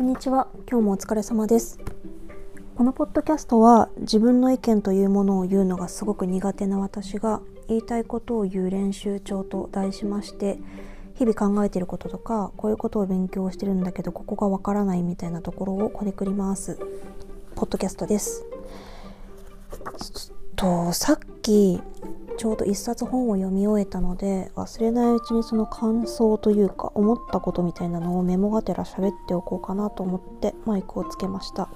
こんにちは。今日もお疲れ様です。このポッドキャストは自分の意見というものを言うのがすごく苦手な私が言いたいことを言う練習帳と題しまして日々考えていることとかこういうことを勉強してるんだけどここがわからないみたいなところをこねくり回す。ポッドキャストです。とさっきちょうど一冊本を読み終えたので忘れないうちにその感想というか思ったことみたいなのをメモがてら喋っておこうかなと思ってマイクをつけました。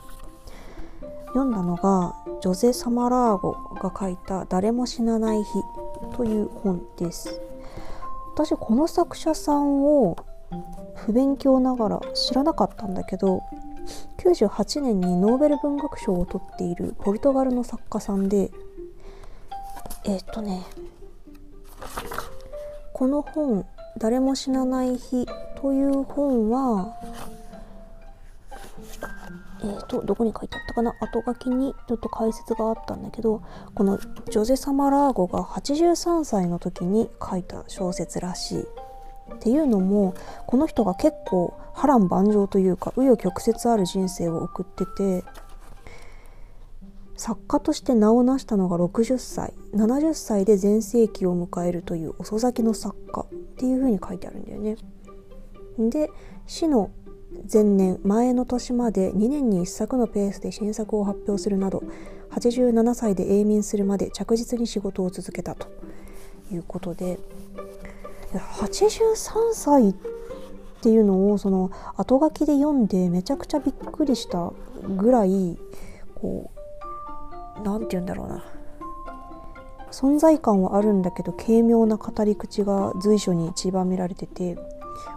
読んだのがジョゼ・サマラーゴが書いた「誰も死なない日」という本です。私この作者さんを不勉強ながら知らなかったんだけど98年にノーベル文学賞を取っているポルトガルの作家さんでえっ、とねこの本「誰も死なない日」という本はえーと、どこに書いてあったかな？後書きにちょっと解説があったんだけどこのジョゼ・サマラーゴが83歳の時に書いた小説らしい。っていうのもこの人が結構波乱万丈というか紆余曲折ある人生を送ってて作家として名を成したのが60歳70歳で全盛期を迎えるという遅咲きの作家っていう風に書いてあるんだよね。で死の前年前の年まで2年に1作のペースで新作を発表するなど87歳で永眠するまで着実に仕事を続けたということで83歳っていうのをその後書きで読んでめちゃくちゃびっくりしたぐらいこう何て言うんだろうな存在感はあるんだけど軽妙な語り口が随所に散ばめられてて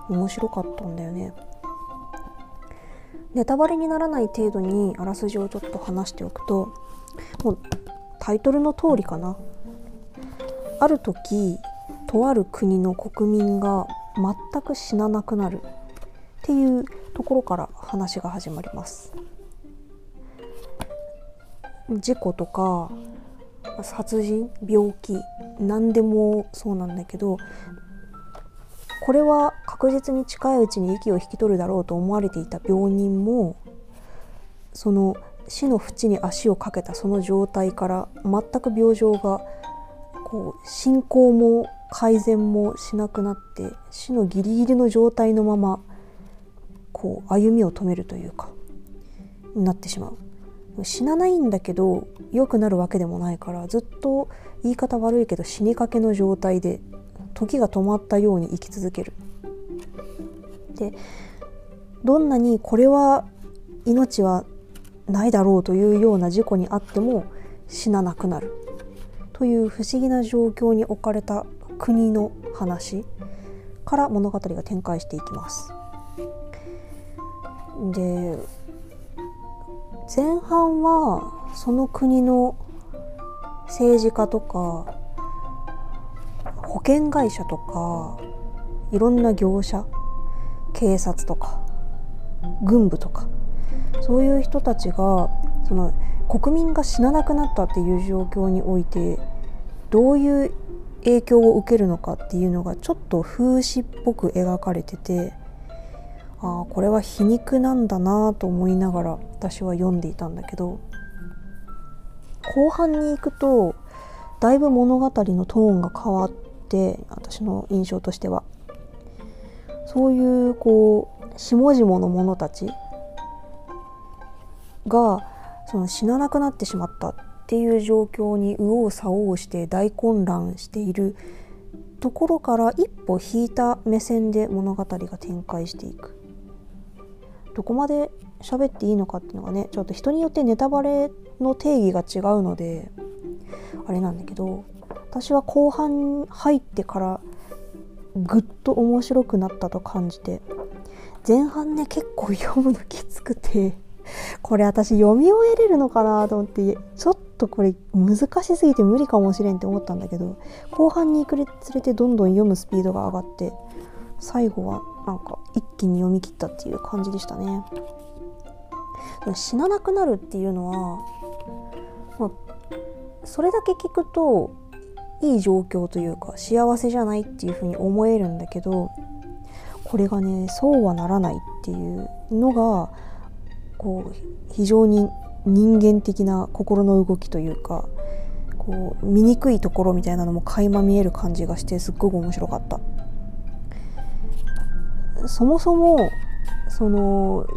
面白かったんだよね。ネタバレにならない程度にあらすじをちょっと話しておくともうタイトルの通りかなある時とある国の国民が全く死ななくなるっていうところから話が始まります。事故とか殺人病気何でもそうなんだけどこれは確実に近いうちに息を引き取るだろうと思われていた病人もその死の淵に足をかけたその状態から全く病状がこう進行も改善もしなくなって死のギリギリの状態のままこう歩みを止めるというかなってしまう。死なないんだけど良くなるわけでもないからずっと言い方悪いけど死にかけの状態で時が止まったように生き続ける。でどんなにこれは命はないだろうというような事故にあっても死ななくなるという不思議な状況に置かれた国の話から物語が展開していきます。で前半はその国の政治家とか保険会社とかいろんな業者警察とか軍部とかそういう人たちがその国民が死ななくなったっていう状況においてどういう影響を受けるのかっていうのがちょっと風刺っぽく描かれててああこれは皮肉なんだなと思いながら私は読んでいたんだけど後半に行くとだいぶ物語のトーンが変わって私の印象としては。そういうこう下々の者たちがその死ななくなってしまったっていう状況に右往左往して大混乱しているところから一歩引いた目線で物語が展開していく。どこまで喋っていいのかっていうのがねちょっと人によってネタバレの定義が違うのであれなんだけど私は後半入ってからぐっと面白くなったと感じて前半ね結構読むのきつくてこれ私読み終えれるのかなと思ってちょっとこれ難しすぎて無理かもしれんって思ったんだけど後半に行くにつれてどんどん読むスピードが上がって最後はなんか一気に読み切ったっていう感じでしたね。死ななくなるっていうのは、まあ、それだけ聞くといい状況というか幸せじゃないっていうふうに思えるんだけどこれがねそうはならないっていうのがこう非常に人間的な心の動きというかこう醜いところみたいなのも垣間見える感じがしてすっごく面白かった。そもそもその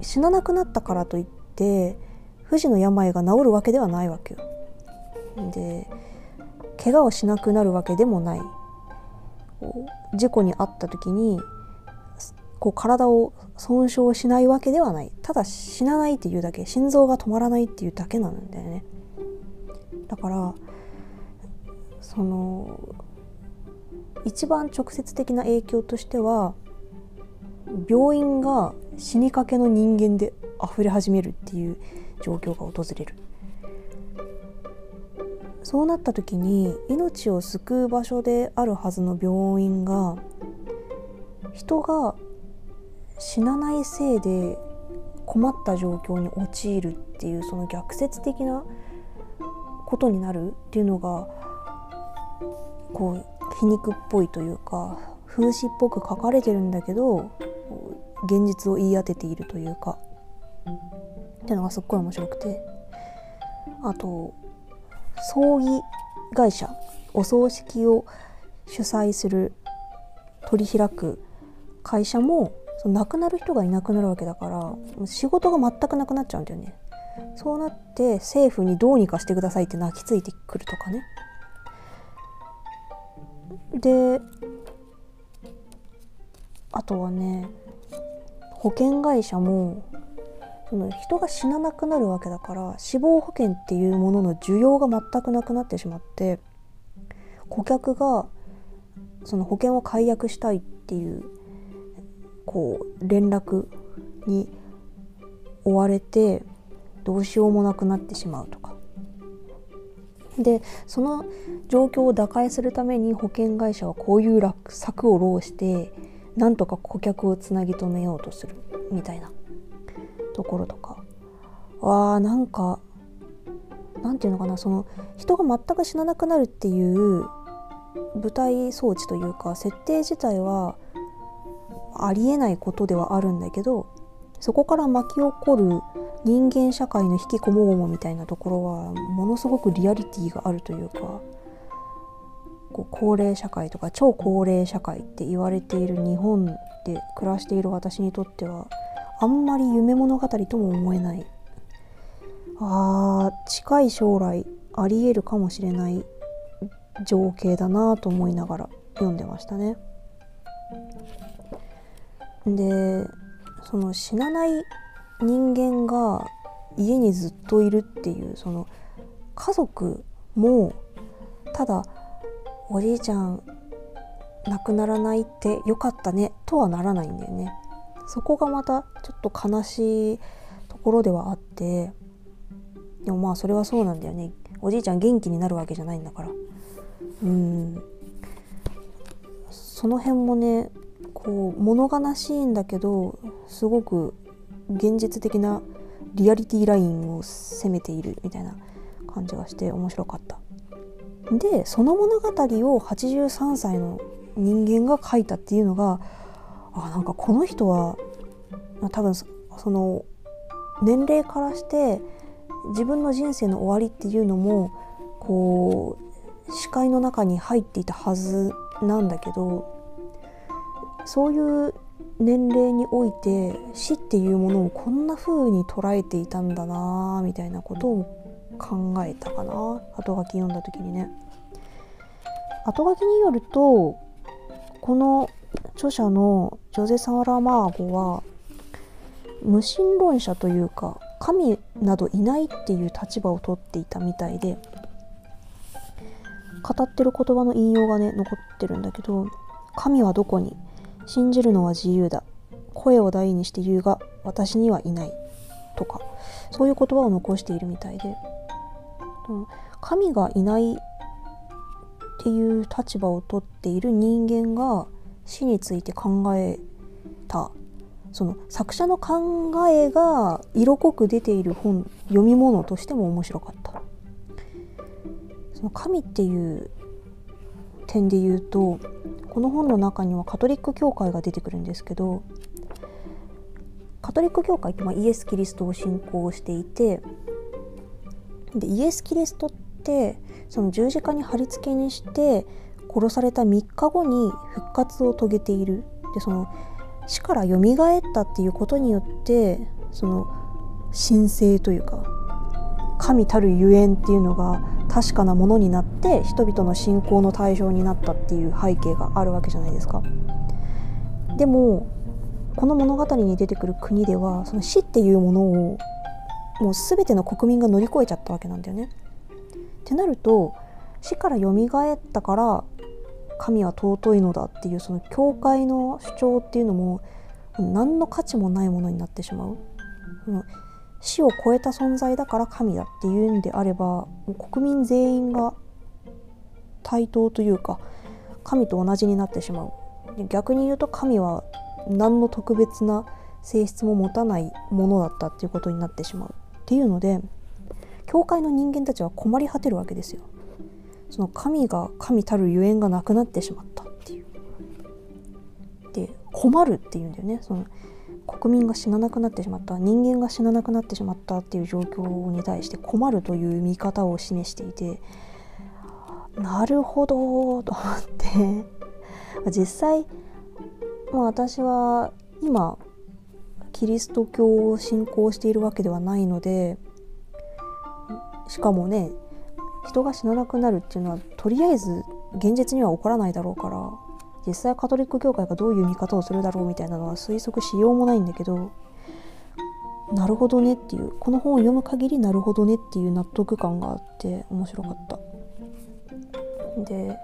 死ななくなったからといって不治の病が治るわけではないわけよ。で怪我をしなくなるわけでもない。事故に遭った時にこう体を損傷しないわけではない。ただ死なないっていうだけ。心臓が止まらないっていうだけなんだよね。だからその一番直接的な影響としては病院が死にかけの人間で溢れ始めるっていう状況が訪れる。そうなった時に命を救う場所であるはずの病院が人が死なないせいで困った状況に陥るっていうその逆説的なことになるっていうのがこう皮肉っぽいというか風刺っぽく書かれてるんだけど現実を言い当てているというかっていうのがすっごい面白くて。あと葬儀会社お葬式を主催する取り開く会社もその亡くなる人がいなくなるわけだから仕事が全くなくなっちゃうんだよね。そうなって政府にどうにかしてくださいって泣きついてくるとかね。であとはね保険会社もその人が死ななくなるわけだから死亡保険っていうものの需要が全くなくなってしまって顧客がその保険を解約したいっていうこう連絡に追われてどうしようもなくなってしまうとでその状況を打開するために保険会社はこういう策を浪してなんとか顧客をつなぎ止めようとするみたいなところとか。わあなんかなんていうのかなその人が全く死ななくなるっていう舞台装置というか設定自体はありえないことではあるんだけどそこから巻き起こる人間社会の引きこもごもみたいなところはものすごくリアリティがあるというかこう高齢社会とか超高齢社会って言われている日本で暮らしている私にとってはあんまり夢物語とも思えないあー近い将来ありえるかもしれない情景だなと思いながら読んでましたね。でその死なない人間が家にずっといるっていうその家族もただおじいちゃん亡くならないってよかったねとはならないんだよね。そこがまたちょっと悲しいところではあって。でもまあそれはそうなんだよね。おじいちゃん元気になるわけじゃないんだから。うん。その辺もねこう物悲しいんだけどすごく現実的なリアリティラインを攻めているみたいな感じがして面白かった。でその物語を83歳の人間が書いたっていうのがあなんかこの人は多分その年齢からして自分の人生の終わりっていうのもこう視界の中に入っていたはずなんだけどそういう年齢において死っていうものをこんな風に捉えていたんだなみたいなことを考えたかな後書き読んだ時にね。後書きによるとこの著者のジョゼ・サラマーゴは無神論者というか神などいないっていう立場をとっていたみたいで語ってる言葉の引用がね残ってるんだけど「神はどこに？信じるのは自由だ。声を大にして言うが私にはいない」とかそういう言葉を残しているみたいで。神がいないっていう立場をとっている人間が死について考えた。その作者の考えが色濃く出ている本読み物としても面白かった。その神っていう点で言うとこの本の中にはカトリック教会が出てくるんですけどカトリック教会ってまイエス・キリストを信仰していてでイエス・キリストってその十字架に貼り付けにして殺された3日後に復活を遂げている。でその死からよみがえったっていうことによってその神聖というか神たるゆえんっていうのが確かなものになって人々の信仰の対象になったっていう背景があるわけじゃないですか。でもこの物語に出てくる国ではその死っていうものをもう全ての国民が乗り越えちゃったわけなんだよね。ってなると死からよみがえったから神は尊いのだっていうその教会の主張っていうのも何の価値もないものになってしまう。うん死を超えた存在だから神だっていうんであれば国民全員が対等というか神と同じになってしまう。逆に言うと神は何の特別な性質も持たないものだったっていうことになってしまう。っていうので教会の人間たちは困り果てるわけですよ。その神が神たるゆえんがなくなってしまったっていう。で困るっていうんだよね。その国民が死ななくなってしまった人間が死ななくなってしまったっていう状況に対して困るという見方を示していてなるほどと思って 実際、まあ、私は今キリスト教を信仰しているわけではないのでしかもね人が死ななくなるっていうのはとりあえず現実には起こらないだろうから実際カトリック教会がどういう見方をするだろうみたいなのは推測しようもないんだけどなるほどねっていうこの本を読む限りなるほどねっていう納得感があって面白かった。で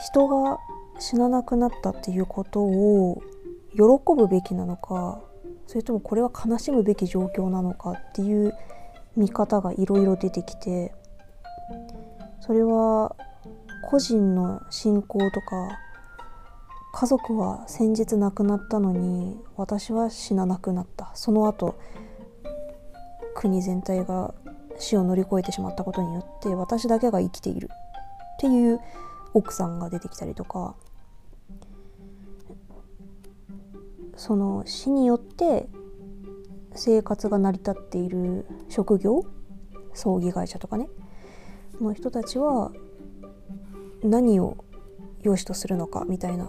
人が死ななくなったっていうことを喜ぶべきなのかそれともこれは悲しむべき状況なのかっていう見方がいろいろ出てきてそれは個人の信仰とか家族は先日亡くなったのに私は死ななくなった。その後国全体が死を乗り越えてしまったことによって私だけが生きている。っていう奥さんが出てきたりとか。その死によって生活が成り立っている職業葬儀会社とかね。の人たちは何を良しとするのかみたいな。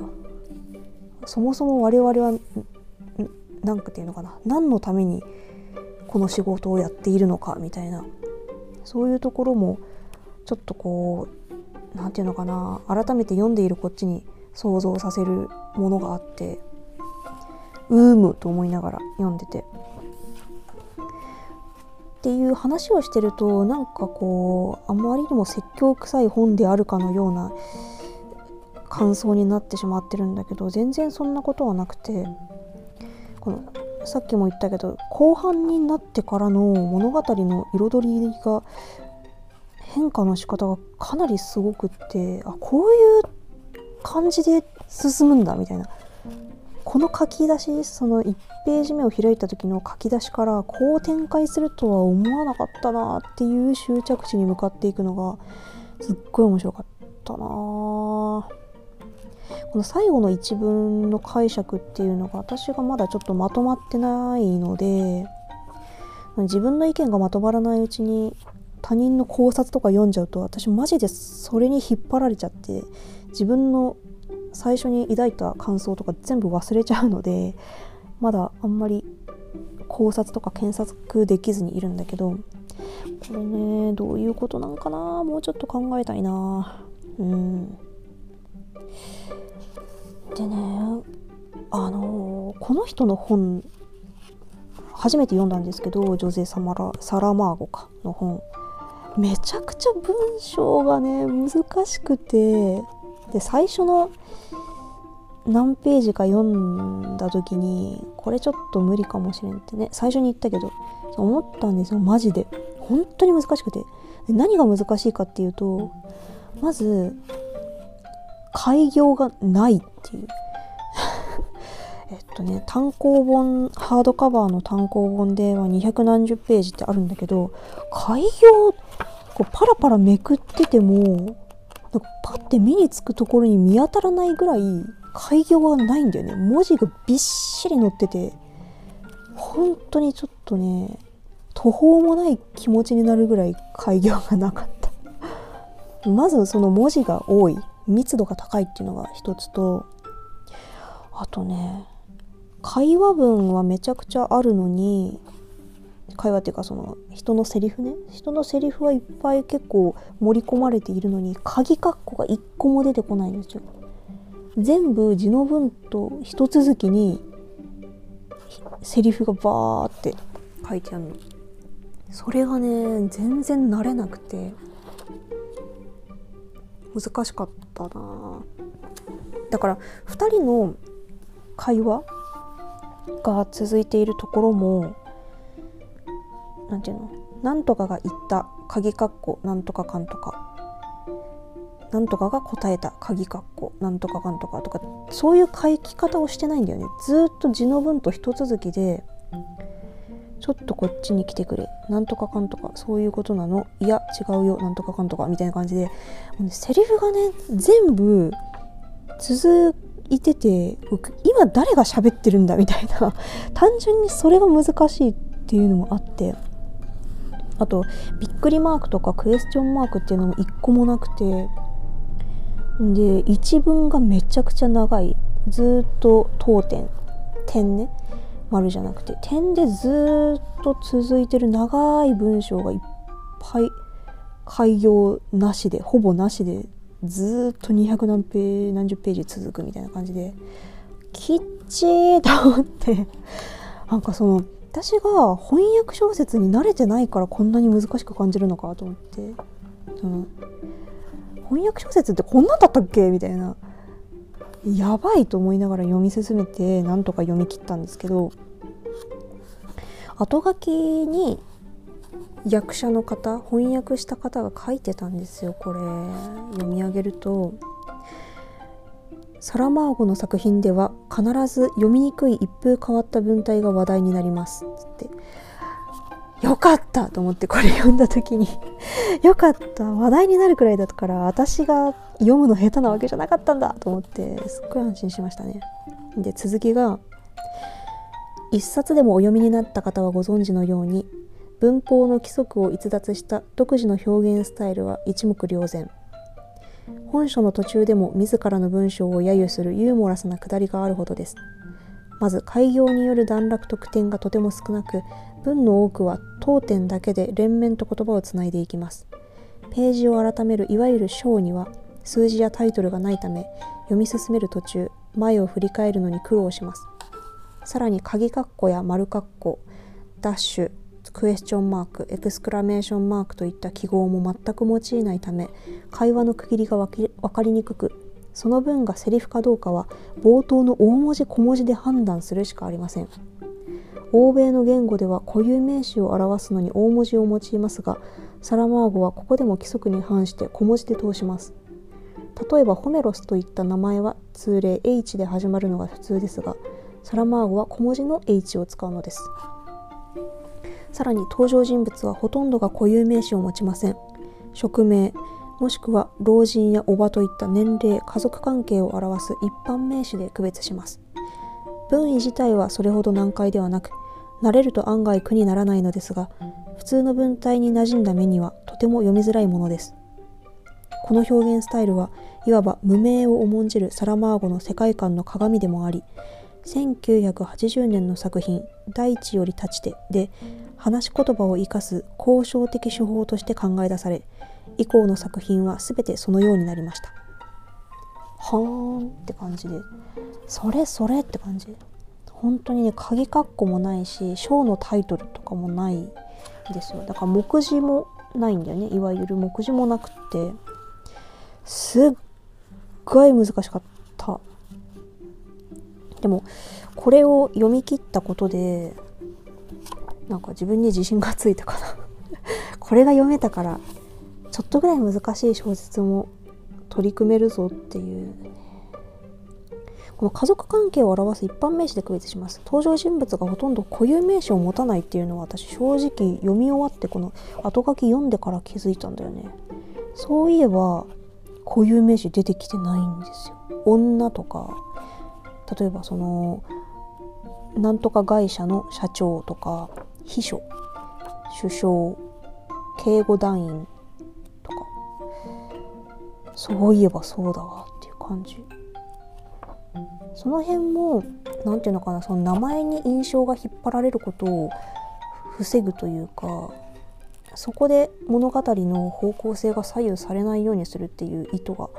そもそも我々は何て言うのかな。何のためにこの仕事をやっているのかみたいな。そういうところもちょっとこう何て言うのかな。改めて読んでいるこっちに想像させるものがあってうーむと思いながら読んでて。っていう話をしてるとなんかこうあまりにも説教臭い本であるかのような感想になってしまってるんだけど全然そんなことはなくてこのさっきも言ったけど後半になってからの物語の彩りが変化の仕方がかなりすごくってあこういう感じで進むんだみたいな。この書き出しその1ページ目を開いた時の書き出しからこう展開するとは思わなかったなっていう終着地に向かっていくのがすっごい面白かったな。この最後の一文の解釈っていうのが私がまだちょっとまとまってないので自分の意見がまとまらないうちに他人の考察とか読んじゃうと私マジでそれに引っ張られちゃって自分の最初に抱いた感想とか全部忘れちゃうのでまだあんまり考察とか検索できずにいるんだけどこれねどういうことなんかな？もうちょっと考えたいな。うん。でねあのこの人の本初めて読んだんですけどジョゼ・サマラサラマーゴかの本。めちゃくちゃ文章がね難しくてで最初の何ページか読んだ時にこれちょっと無理かもしれんってね最初に言ったけど思ったんですよマジで。本当に難しくて。何が難しいかっていうとまず開業がないっていう。えっとね単行本ハードカバーの単行本では200何十ページってあるんだけど開業こうパラパラめくっててもパッて目につくところに見当たらないぐらい開業はないんだよね。文字がびっしり載ってて本当にちょっとね途方もない気持ちになるぐらい開業がなかった。まずその文字が多い。密度が高いっていうのが一つとあとね会話文はめちゃくちゃあるのに会話っていうかその人のセリフね。人のセリフはいっぱい結構盛り込まれているのに鍵括弧が一個も出てこないんですよ。全部字の文と一続きにセリフがバーって書いてあるの。それがね全然慣れなくて難しかったな。だから2人の会話が続いているところも何て言うの？なんとかが言った鍵括弧なんとかかんとかなんとかが答えた鍵括弧なんとかかんとかとかそういう書き方をしてないんだよね。ずっと字の文と一続きでちょっとこっちに来てくれなんとかかんとかそういうことなの。いや違うよなんとかかんとかみたいな感じで。もう、ね、セリフがね全部続いてて今誰が喋ってるんだみたいな。単純にそれが難しいっていうのもあって。あとびっくりマークとかクエスチョンマークっていうのも一個もなくて。で一文がめちゃくちゃ長い。ずっと当点点ね。丸じゃなくて。点でずっと続いてる長い文章がいっぱい。開業なしでほぼなしでずっと200何ペー何十ページ続くみたいな感じで。きっちーと思って。なんかその私が翻訳小説に慣れてないからこんなに難しく感じるのかと思って。その翻訳小説ってこんなんだったっけ？みたいな。やばいと思いながら読み進めてなんとか読み切ったんですけど後書きに役者の方翻訳した方が書いてたんですよこれ。読み上げると。サラマーゴの作品では必ず読みにくい一風変わった文体が話題になりますって。よかったと思ってこれ読んだ時に。よかった。話題になるくらいだったから私が読むの下手なわけじゃなかったんだと思ってすっごい安心しましたね。で続きが一冊でもお読みになった方はご存知のように文法の規則を逸脱した独自の表現スタイルは一目瞭然。本書の途中でも自らの文章を揶揄するユーモラスなくだりがあるほどです。まず開業による段落得点がとても少なく文の多くは当点だけで連綿と言葉をつないでいきます。ページを改めるいわゆる章には数字やタイトルがないため読み進める途中前を振り返るのに苦労します。さらに鍵括弧や丸括弧ダッシュクエスチョンマークエクスクラメーションマークといった記号も全く用いないため会話の区切りが分かりにくくその文がセリフかどうかは冒頭の大文字小文字で判断するしかありません。欧米の言語では固有名詞を表すのに大文字を用いますがサラマーゴはここでも規則に反して小文字で通します。例えばホメロスといった名前は通例 H で始まるのが普通ですがサラマーゴは小文字の H を使うのです。さらに登場人物はほとんどが固有名詞を持ちません。職名もしくは老人やおばといった年齢家族関係を表す一般名詞で区別します。文意自体はそれほど難解ではなく慣れると案外苦にならないのですが普通の文体に馴染んだ目にはとても読みづらいものです。この表現スタイルはいわば無名を重んじるサラマーゴの世界観の鏡でもあり1980年の作品「大地より立ちて」で話し言葉を生かす交渉的手法として考え出され以降の作品は全てそのようになりました。はーんって感じでそれそれって感じ。本当にね鍵括弧もないしショーのタイトルとかもないですよ。だから目次もないんだよね。いわゆる目次もなくって。すっごい難しかった。でもこれを読み切ったことでなんか自分に自信がついたかな。これが読めたからちょっとぐらい難しい小説も取り組めるぞっていうこの家族関係を表す一般名詞で区別します。登場人物がほとんど固有名詞を持たないっていうのは私正直読み終わってこの後書き読んでから気づいたんだよね。そういえば固有名詞出てきてないんですよ。女とか例えばそのなんとか会社の社長とか秘書首相警護団員とか。そういえばそうだわっていう感じ。その辺も何て言うのかなその名前に印象が引っ張られることを防ぐというかそこで物語の方向性が左右されないようにするっていう意図が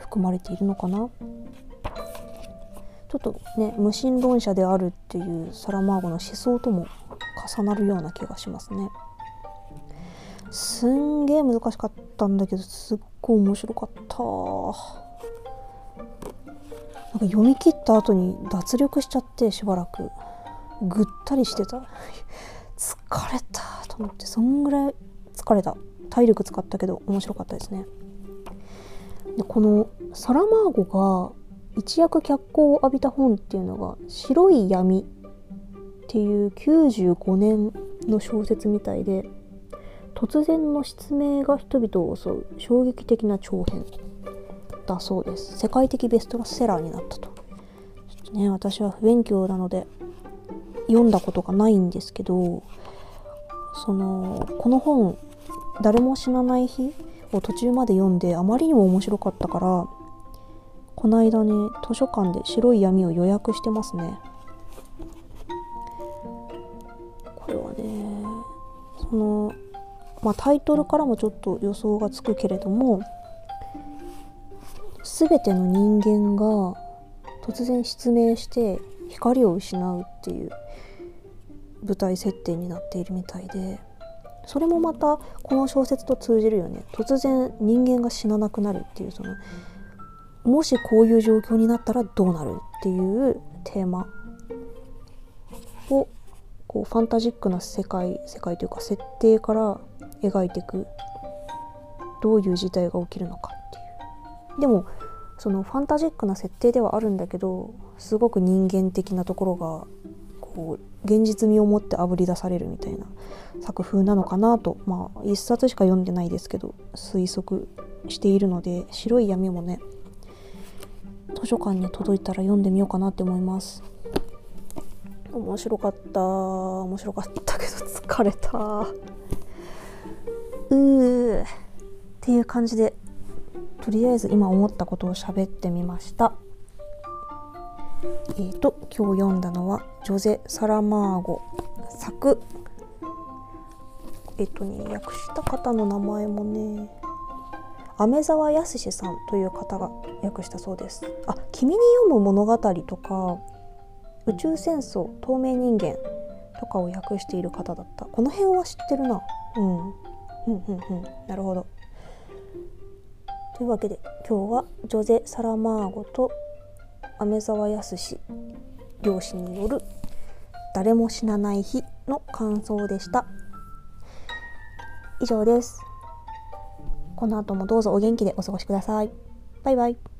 含まれているのかな。ちょっとね無神論者であるっていうサラマーゴの思想とも重なるような気がしますね。すんげえ難しかったんだけどすっごい面白かった。なんか読み切った後に脱力しちゃってしばらくぐったりしてた。疲れたと思ってそんぐらい疲れた。体力使ったけど面白かったですね。でこのサラマーゴが一躍脚光を浴びた本っていうのが「白い闇」っていう95年の小説みたいで突然の失明が人々を襲う衝撃的な長編。だそうです。世界的ベストセラーになったと。ちょっとね私は不勉強なので読んだことがないんですけどそのこの本「誰も死なない日」を途中まで読んであまりにも面白かったからこの間ね図書館で白い闇を予約してますね。これはねそのまあタイトルからもちょっと予想がつくけれども全ての人間が突然失明して光を失うっていう舞台設定になっているみたいでそれもまたこの小説と通じるよね。突然人間が死ななくなるっていうそのもしこういう状況になったらどうなるっていうテーマをこうファンタジックな世界世界というか設定から描いていく。どういう事態が起きるのか。でもそのファンタジックな設定ではあるんだけどすごく人間的なところがこう現実味を持ってあぶり出されるみたいな作風なのかなとまあ一冊しか読んでないですけど推測しているので白い闇もね図書館に届いたら読んでみようかなって思います。面白かった。面白かったけど疲れた。うー。っていう感じでとりあえず今思ったことを喋ってみました。えーと今日読んだのはジョゼ・サラマーゴ。作。えっ、とね訳した方の名前もね飴沢康さんという方が訳したそうです。あ君に読む物語とか宇宙戦争透明人間とかを訳している方だった。この辺は知ってるな。うん。うんうんうん。なるほど。というわけで今日はジョゼ・サラマーゴと飴沢康両親による「誰も死なない日」の感想でした以上ですこの後もどうぞお元気でお過ごしください。バイバイ。